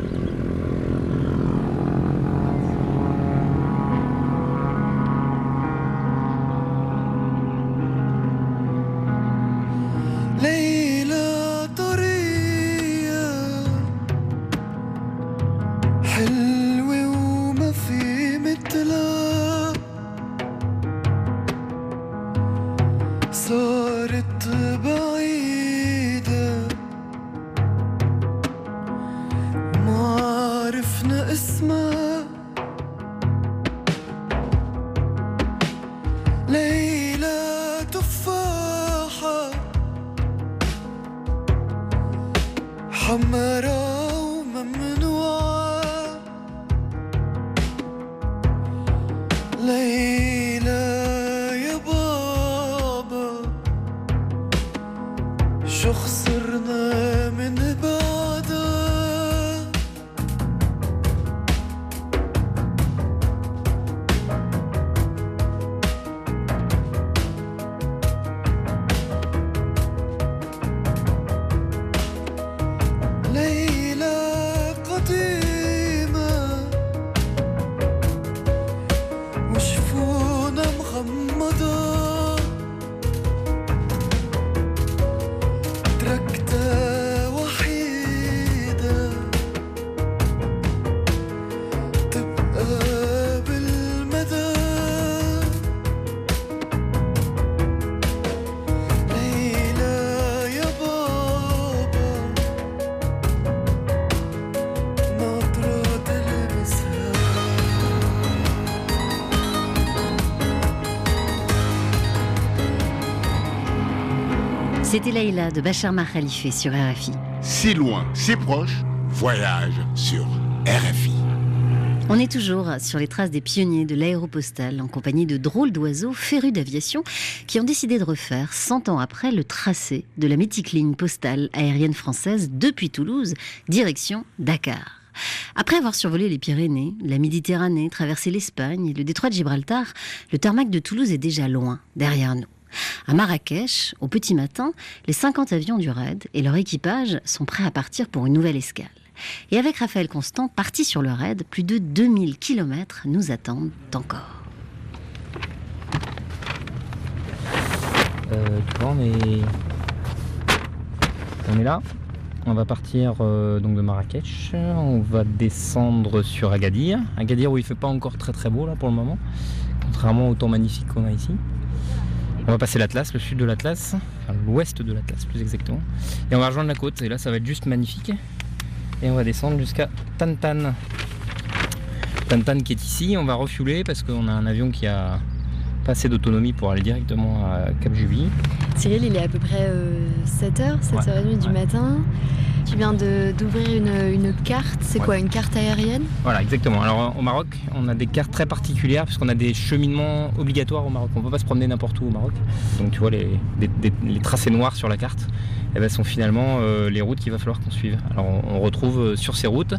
C'était Leïla de Bachar Khalife sur RFI. Si loin, si proche, voyage sur RFI. On est toujours sur les traces des pionniers de l'aéropostale en compagnie de drôles d'oiseaux férus d'aviation qui ont décidé de refaire, 100 ans après, le tracé de la mythique ligne postale aérienne française depuis Toulouse, direction Dakar. Après avoir survolé les Pyrénées, la Méditerranée, traversé l'Espagne et le détroit de Gibraltar, le tarmac de Toulouse est déjà loin, derrière nous. À Marrakech, au petit matin, les 50 avions du raid et leur équipage sont prêts à partir pour une nouvelle escale. Et avec Raphaël Constant, parti sur le raid, plus de 2000 km nous attendent encore. Euh, on est... là. On va partir euh, donc de Marrakech. On va descendre sur Agadir. Agadir où il fait pas encore très très beau là pour le moment, contrairement au temps magnifique qu'on a ici. On va passer l'Atlas, le sud de l'Atlas, enfin l'ouest de l'Atlas plus exactement. Et on va rejoindre la côte, et là ça va être juste magnifique. Et on va descendre jusqu'à Tantan. Tantan qui est ici, on va refueler parce qu'on a un avion qui a pas assez d'autonomie pour aller directement à Cap Juby. Cyril, il est à peu près 7h, euh, 7h30 du matin. Tu viens d'ouvrir une, carte, c'est quoi Une carte aérienne? Voilà, exactement. Alors au Maroc, on a des cartes très particulières puisqu'on a des cheminements obligatoires au Maroc. On ne peut pas se promener n'importe où au Maroc. Donc tu vois les, tracés noirs sur la carte, eh ben, sont finalement euh, les routes qu'il va falloir qu'on suive. Alors on, retrouve euh, sur ces routes,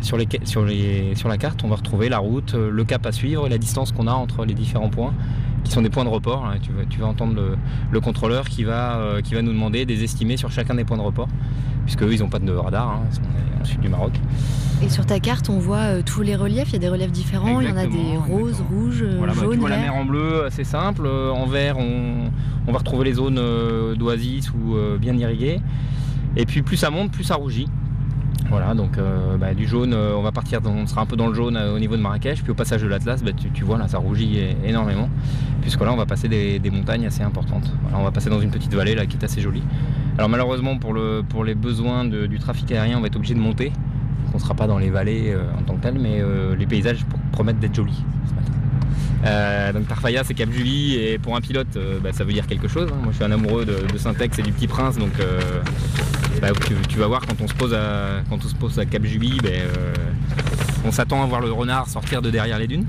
sur, les, sur, les, sur la carte, on va retrouver la route, euh, le cap à suivre et la distance qu'on a entre les différents points qui sont des points de report. Hein. Tu, vas, tu, vas, entendre le, contrôleur qui va, qui va nous demander des estimés sur chacun des points de report puisque eux, ils n'ont pas de radar, hein, au sud du Maroc. Et sur ta carte, on voit euh, tous les reliefs, il y a des reliefs différents, il y en a des roses, rouges, voilà, bah, jaunes. tu vois la mer en bleu, assez simple. Euh, en vert, on, va retrouver les zones euh, d'oasis ou bien irriguées. Et puis plus ça monte, plus ça rougit. Voilà, donc euh, bah, du jaune, euh, on va partir, on sera un peu dans le jaune euh, au niveau de Marrakech, puis au passage de l'Atlas, bah, tu, vois là, ça rougit énormément, puisque là on va passer des, montagnes assez importantes. On va passer dans une petite vallée là qui est assez jolie. Alors malheureusement pour, le, pour les besoins du trafic aérien, on va être obligé de monter. Donc, on sera pas dans les vallées en tant que tel, mais les paysages pro- promettent d'être jolis ce donc Tarfaya c'est Cap Julie et pour un pilote bah, ça veut dire quelque chose. hein. Moi je suis un amoureux de, de Syntex et du Petit Prince donc bah, tu, tu vas voir quand on se pose à, quand on se pose à Cap Julie, ben, euh, on s'attend à voir le renard sortir de derrière les dunes.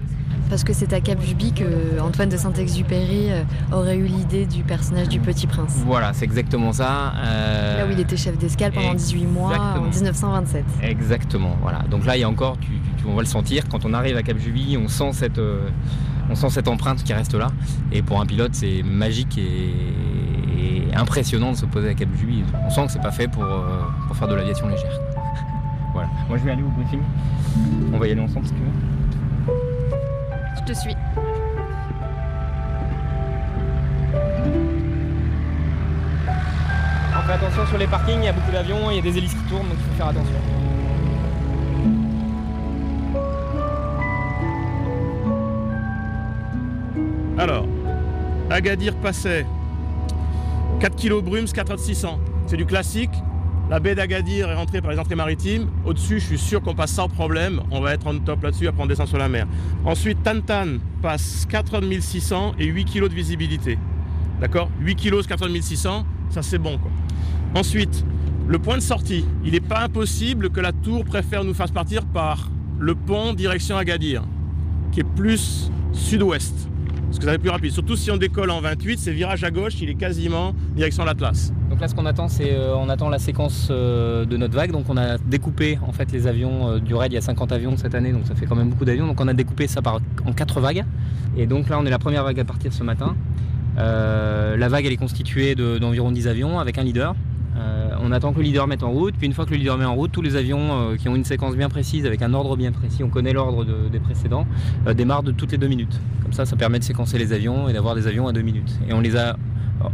Parce que c'est à Cap Juby que Antoine de Saint-Exupéry euh, aurait eu l'idée du personnage du Petit Prince. Voilà c'est exactement ça. Euh, Là où il était chef d'escale pendant 18 mois en Exactement. 1927. Exactement, voilà. Donc là, il y a encore, tu, tu- on va le sentir, quand on arrive à Cap Juby, on sent cette, euh, on sent cette empreinte qui reste là. Et pour un pilote, c'est magique et, impressionnant de se poser à Cap Juby. On sent que c'est pas fait pour, euh, pour faire de l'aviation légère. voilà. Moi, je vais aller au briefing. On va y aller ensemble si tu veux. Je te suis. On fait attention sur les parkings, il y a beaucoup d'avions, il y a des hélices qui tournent, donc il faut faire attention. Alors, Agadir passait 4 kg brumes, 4 heures 600. C'est du classique. La baie d'Agadir est rentrée par les entrées maritimes. Au-dessus, je suis sûr qu'on passe sans problème. On va être en top là-dessus, après on descend sur la mer. Ensuite, Tantan passe 4 heures de 1600 et 8 kg de visibilité. D'accord? 8 kg, 4 heures de 1600, ça c'est bon quoi. Ensuite, le point de sortie. Il n'est pas impossible que la tour préfère nous fasse partir par le pont direction Agadir, qui est plus sud-ouest. Parce que ça va être plus rapide. Surtout si on décolle en 28, c'est virage à gauche, il est quasiment direction l'Atlas. Donc là, ce qu'on attend, c'est euh, on attend la séquence euh, de notre vague. Donc on a découpé en fait les avions euh, du raid. Il y a 50 avions cette année, donc ça fait quand même beaucoup d'avions. Donc on a découpé ça par, en quatre vagues. Et donc là, on est la première vague à partir ce matin. La vague, elle est constituée de- d'environ 10 avions avec un leader. On attend que le leader mette en route. Puis une fois que le leader met en route, tous les avions euh, qui ont une séquence bien précise avec un ordre bien précis, on connaît l'ordre de- des précédents, euh, démarrent de toutes les deux minutes. Comme ça, ça permet de séquencer les avions et d'avoir des avions à deux minutes. Et on les a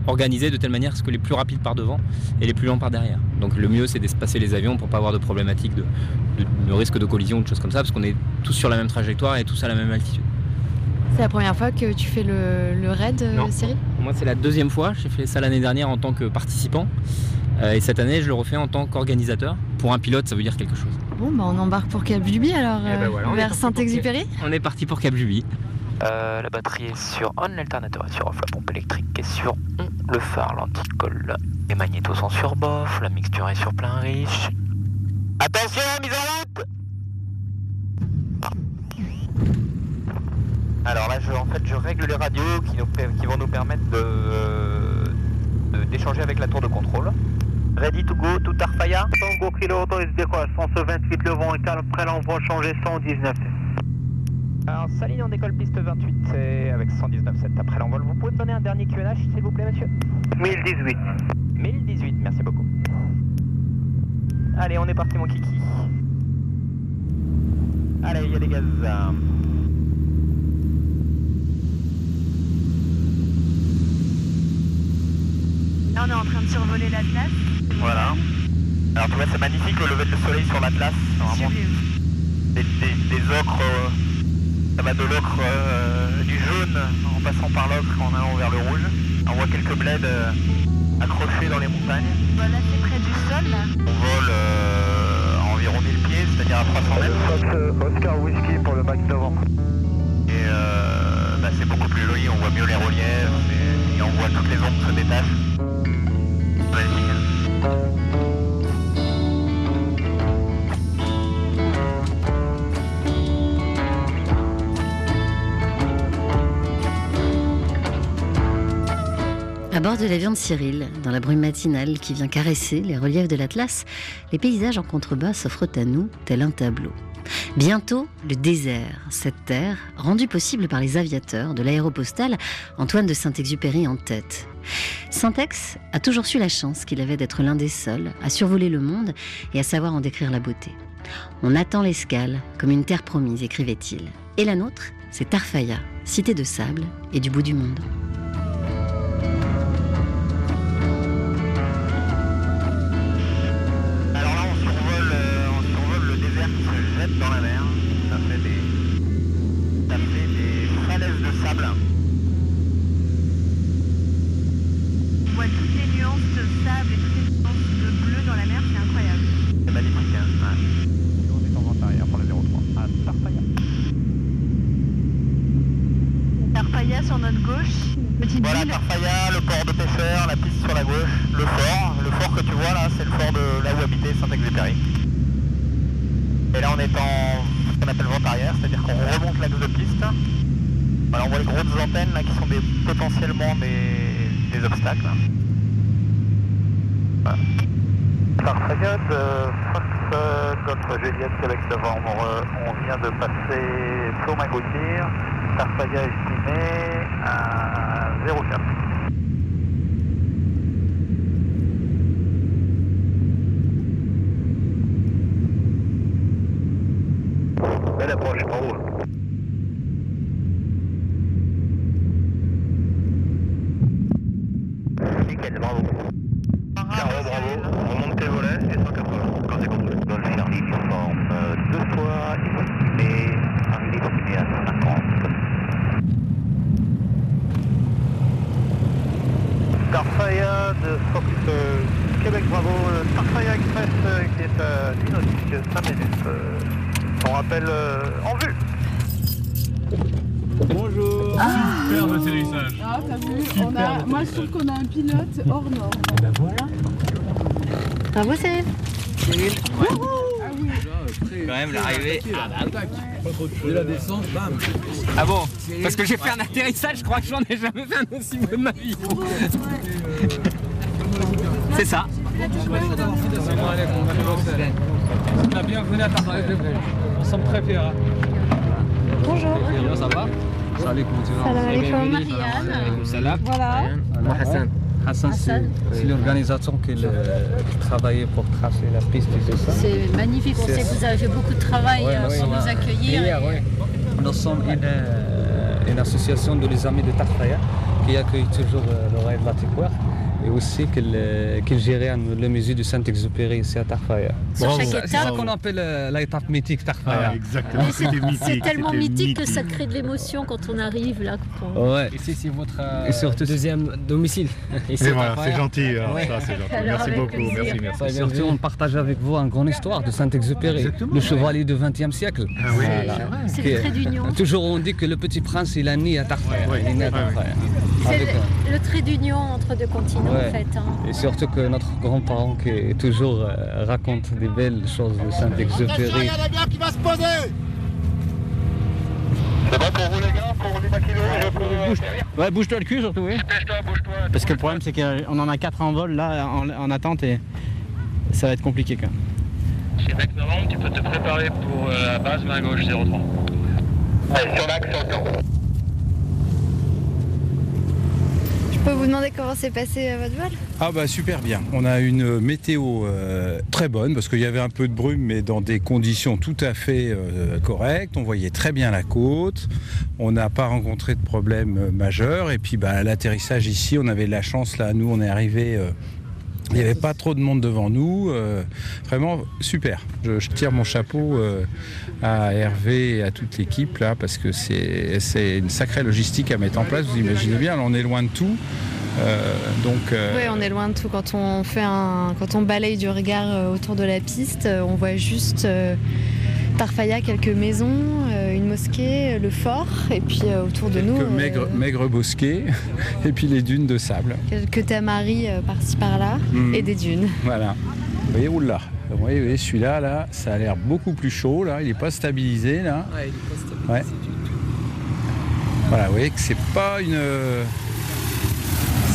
organisés de telle manière que les plus rapides par devant et les plus lents par derrière. Donc le mieux c'est d'espacer les avions pour pas avoir de problématiques de, de- de risque de collision ou de choses comme ça parce qu'on est tous sur la même trajectoire et tous à la même altitude. C'est la première fois que tu fais le, le raid, euh, Non. Cyril? Moi c'est la deuxième fois, j'ai fait ça l'année dernière en tant que participant euh, et cette année je le refais en tant qu'organisateur. Pour un pilote ça veut dire quelque chose. Bon, bah on embarque pour Cap Juby alors, Eh ben euh, voilà, vers Saint-Exupéry On est parti pour Cap Juby. Euh, la batterie est sur on, l'alternateur est sur off, la pompe électrique est sur on, le phare, l'anticole, les magnétos sont sur bof, la mixture est sur plein riche. Attention, mise en route Alors là, je, en fait, je règle les radios qui, nous, per- qui vont nous permettre de- de- d'échanger avec la tour de contrôle. Ready to go, tout Arfaya Tango Kilo autorise décoration ce 28, le vent est calme, prêt l'envoi changé 119. Alors, Saline, on décolle piste 28 et avec 119.7 après l'envol. Vous pouvez me donner un dernier QNH, s'il vous plaît, monsieur? 1018. 1018, merci beaucoup. Allez, on est parti, mon kiki. Allez, il y a des gaz. Là, on est en train de survoler l'Atlas. Voilà. Alors, tu vois, c'est magnifique le lever de soleil sur l'Atlas. C'est vraiment des, des, des ocres. euh, ça va de l'ocre euh, du jaune en passant par l'ocre en allant vers le rouge. On voit quelques bleds euh, accrochés dans les montagnes. Voilà, c'est près du sol, là. On vole euh, à environ 1000 pieds, c'est-à-dire à 300 mètres. Oscar Whisky pour le Mac Novembre. Et euh, bah, c'est beaucoup plus joli, on voit mieux les reliefs et, et on voit toutes les ombres se détachent. Magnifique. À bord de l'avion de Cyril, dans la brume matinale qui vient caresser les reliefs de l'Atlas, les paysages en contrebas s'offrent à nous tel un tableau. Bientôt, le désert, cette terre, rendue possible par les aviateurs de l'aéropostale, Antoine de Saint-Exupéry en tête. Saint-Ex a toujours su la chance qu'il avait d'être l'un des seuls à survoler le monde et à savoir en décrire la beauté. On attend l'escale comme une terre promise, écrivait-il. Et la nôtre, c'est Tarfaya, cité de sable et du bout du monde. Alors là, on survole, euh, on mètres dans la mer. Ça fait des, ça fait des falaises de sable. On voit toutes les nuances de sable et toutes les nuances de bleu dans la mer, c'est incroyable. C'est magnifique. Hein On est en vente arrière pour la 03 à Tarfaya. Tarfaya sur notre gauche, petite Voilà ville. Tarfaya, le port de pêcheurs, la piste sur la gauche, le fort. Le fort que tu vois là, c'est le fort de là où habitait Saint-Exupéry. Et là on est en ce qu'on appelle vente arrière, c'est-à-dire qu'on remonte l'axe de piste. Voilà, on voit les grosses antennes là qui sont des, potentiellement des, des obstacles. Voilà. Tarfaya de Fox euh, Golf Juliette Québec Novembre, euh, on vient de passer Tourmagotir, Tarfaya estimé à 0,4. Belle approche, bravo. Nickel, bravo. Caro, bravo. On monte tes volets et 180. Quand c'est contrôlé. Golf Charlie forme deux fois estimé, arrivé estimé à 50. Tarfaya de Fox euh, Québec Bravo, le Tarfaya Express euh, qui est à Dynautique, 5 minutes. Euh, on rappelle euh, en vue. Bonjour Superbe atterrissage Ah, t'as vu on a, Moi, je trouve qu'on a un pilote hors norme. Ben voilà Bravo Cyril Ah oui. Quand même l'arrivée. Ah bah Et la descente, bam Ah bon Parce que j'ai fait un atterrissage, je crois que j'en ai jamais fait un aussi beau de ma vie. C'est ça. La bienvenue à. On semble très fiers. hein. Bonjour. Ça va. Salam alaikum. Salam. Voilà. Moi, Hassan. Hassan, c'est l'organisation qui, travaillait pour tracer la piste. C'est magnifique, on sait que vous avez fait beaucoup de travail euh, pour nous accueillir. Nous sommes une, euh, association de les amis de Tarfaya qui accueille toujours euh, le rêve de la Tiquoire et aussi qu'il euh, gérait le musée du Saint-Exupéry ici à Tarfaya. C'est ça qu'on appelle euh, l'étape mythique Tarfaya. Mais c'est- C'est tellement mythique que ça crée de l'émotion quand on arrive là. on- Ouais. Ici, c'est votre Et surtout- deuxième domicile. Et voilà, c'est gentil, hein, Ouais. ça, c'est gentil. Merci beaucoup, merci, merci. Et surtout, on partage avec vous une grande histoire de Saint-Exupéry, le chevalier du XXe siècle. oui. C'est vrai. C'est d'union. Toujours on dit que le petit prince, il a né à Tarfaya. Il est né à Tarfaya. C'est le trait d'union entre deux continents Ouais. en fait. hein. Et surtout que notre grand-parent qui est toujours euh, raconte des belles choses de Saint-Exupéry. qui va se poser C'est bon pour vous les gars, pour les maquinos, je peux... Ouais, bouge-toi le cul surtout, oui. Dépêche-toi, bouge-toi. Parce que le problème, c'est qu'on en a 4 en vol là, en, en attente, et ça va être compliqué quand même. Québec Novembre, tu peux te préparer pour euh, la base main gauche 03. Allez, sur l'axe, sur le camp. Je peux vous demander comment s'est passé euh, votre vol? Ah bah super bien. On a une météo euh, très bonne parce qu'il y avait un peu de brume mais dans des conditions tout à fait euh, correctes. On voyait très bien la côte. On n'a pas rencontré de problème euh, majeur. Et puis bah, l'atterrissage ici, on avait de la chance là. Nous, on est arrivé. euh, il n'y avait pas trop de monde devant nous. euh, vraiment super. Je, tire mon chapeau euh, à Hervé et à toute l'équipe là parce que c'est une sacrée logistique à mettre en place. Vous imaginez bien, là, on est loin de tout. Euh, donc, euh, Oui, on est loin de tout. Quand on fait un, quand on balaye du regard euh, autour de la piste, on voit juste euh, Tarfaya, quelques maisons, une mosquée, le fort, et puis autour de nous, quelques maigres, maigres bosquets et puis les dunes de sable. quelques tamaris par-ci par-là, Mm. et des dunes. Voilà. Vous voyez, oula. Vous voyez, voyez, celui-là, là, ça a l'air beaucoup plus chaud. Là, il n'est pas stabilisé là. Ouais. Voilà, vous voyez que c'est pas une.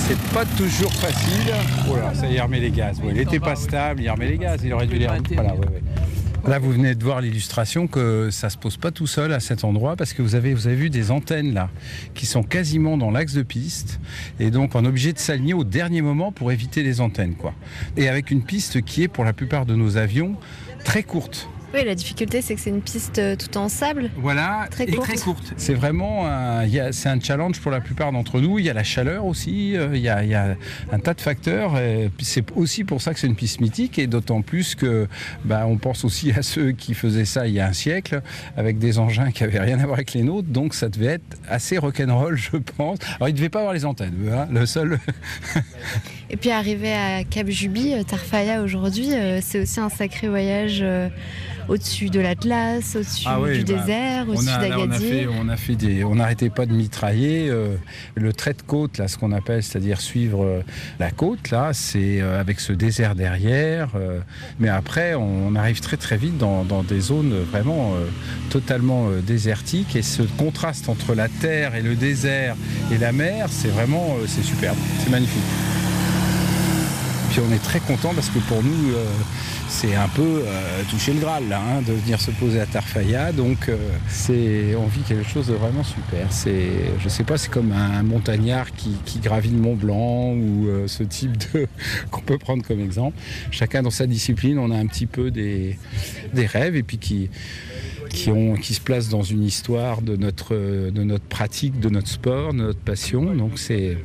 C'est pas toujours facile. Oh là, ça il remet les gaz. Ouais, il n'était pas stable, il remet les gaz. Il aurait dû les remettre. Voilà, ouais, ouais. Là, vous venez de voir l'illustration que ça se pose pas tout seul à cet endroit parce que vous avez, vous avez vu des antennes là qui sont quasiment dans l'axe de piste et donc on est obligé de s'aligner au dernier moment pour éviter les antennes quoi. Et avec une piste qui est pour la plupart de nos avions très courte. Oui, la difficulté, c'est que c'est une piste euh, tout en sable. Voilà, très et courte. très courte. C'est vraiment un, il y a- c'est un challenge pour la plupart d'entre nous. Il y a la chaleur aussi, euh, il y a, il y a un tas de facteurs. et C'est aussi pour ça que c'est une piste mythique et d'autant plus que bah, on pense aussi à ceux qui faisaient ça il y a un siècle avec des engins qui avaient rien à voir avec les nôtres. Donc ça devait être assez rock'n'roll, je pense. Alors ils devaient pas avoir les antennes. hein. Le seul. Et puis arriver à Cap Juby, euh, Tarfaya aujourd'hui, euh, c'est aussi un sacré voyage euh, au-dessus de l'Atlas, au-dessus Ah oui, du bah, désert, au-dessus d'Agadir. on a fait des, on n'arrêtait pas de mitrailler euh, le trait de côte là, ce qu'on appelle, c'est-à-dire suivre la côte là, c'est euh, avec ce désert derrière. euh, mais après, on, arrive très très vite dans, dans des zones vraiment totalement désertiques et ce contraste entre la terre et le désert et la mer, c'est vraiment, c'est superbe, c'est magnifique. Puis on est très content parce que pour nous, euh, c'est un peu euh, toucher le Graal là, hein, de venir se poser à Tarfaya. Donc euh, on vit quelque chose de vraiment super. C'est, je sais pas, c'est comme un montagnard qui, qui gravit le Mont Blanc ou ce type de qu'on peut prendre comme exemple. Chacun dans sa discipline, on a un petit peu des, des rêves et puis qui qui, ont, qui se placent dans une histoire de notre, de notre pratique, de notre sport, de notre passion. Donc c'est,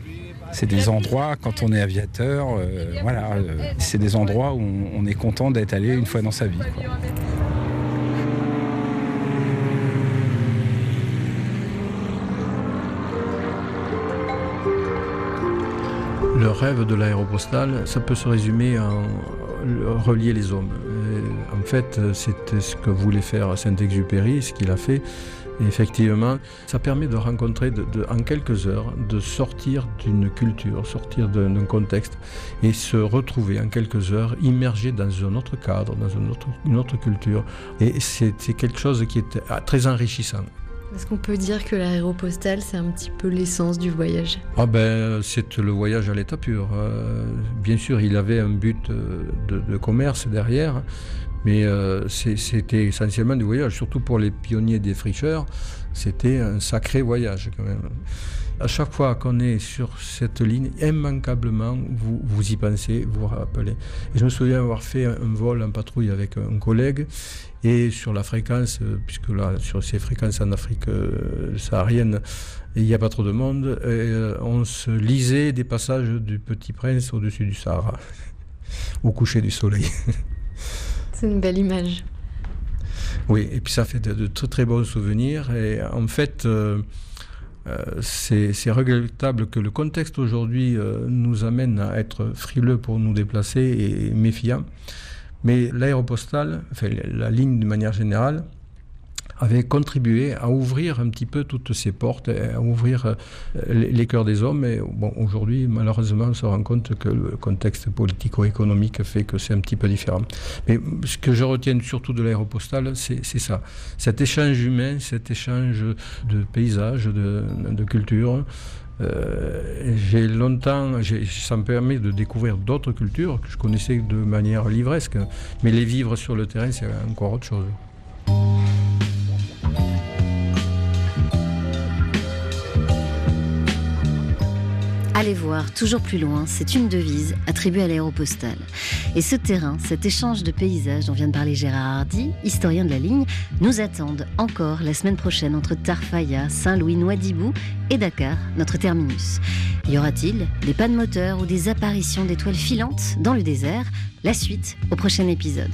c'est des endroits, quand on est aviateur, euh, voilà, euh, c'est des endroits où on, est content d'être allé une fois dans sa vie. Le rêve de l'aéropostale, ça peut se résumer en relier les hommes. En fait, c'était ce que voulait faire Saint-Exupéry, ce qu'il a fait. Et effectivement, ça permet de rencontrer de- de- en quelques heures, de sortir d'une culture, sortir d'un contexte et se retrouver en quelques heures immergé dans un autre cadre, dans une autre, une autre culture. Et c'est quelque chose qui est ah, très enrichissant. Est-ce qu'on peut dire que l'aéropostale, c'est un petit peu l'essence du voyage? Ah ben, c'est le voyage à l'état pur. Euh, bien sûr, il avait un but euh, de, de commerce derrière, mais euh, c'était essentiellement du voyage, surtout pour les pionniers des fricheurs. C'était un sacré voyage quand même. À chaque fois qu'on est sur cette ligne, immanquablement, vous, vous y pensez, vous vous rappelez. Et je me souviens avoir fait un, vol en patrouille avec un collègue, et sur la fréquence, euh, puisque là, sur ces fréquences en Afrique euh, saharienne, il n'y a pas trop de monde, on se lisait des passages du Petit Prince au-dessus du Sahara, au coucher du soleil. C'est une belle image. Oui, et puis ça fait de, très très bons souvenirs. Et en fait, euh, euh, c'est c'est regrettable que le contexte aujourd'hui euh, nous amène à être frileux pour nous déplacer et méfiants. Mais l'aéropostale, enfin la ligne de manière générale, avait contribué à ouvrir un petit peu toutes ces portes, à ouvrir euh, les, cœurs des hommes. Et bon, aujourd'hui, malheureusement, on se rend compte que le contexte politico-économique fait que c'est un petit peu différent. Mais ce que je retiens surtout de l'aéropostale, c'est ça. Cet échange humain, cet échange de paysages, de, de culture. Euh, j'ai longtemps, ça me permet de découvrir d'autres cultures que je connaissais de manière livresque, mais les vivre sur le terrain, c'est encore autre chose. Allez voir toujours plus loin, c'est une devise attribuée à l'aéropostale. Et ce terrain, cet échange de paysages dont vient de parler Gérard Hardy, historien de la ligne, nous attendent encore la semaine prochaine entre Tarfaya, Saint-Louis, Nouadhibou et Dakar, notre terminus. Y aura-t-il des pannes moteurs ou des apparitions d'étoiles filantes dans le désert? La suite au prochain épisode.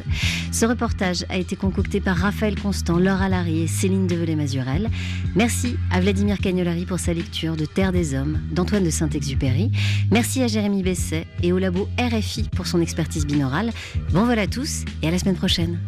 Ce reportage a été concocté par Raphaël Constant, Laura Larry et Céline Develay-Mazurel. Merci à Vladimir Cagnolari pour sa lecture de Terre des Hommes d'Antoine de Saint-Exupéry. Merci à Jérémy Besset et au labo RFI pour son expertise binaurale. Bon vol à tous et à la semaine prochaine.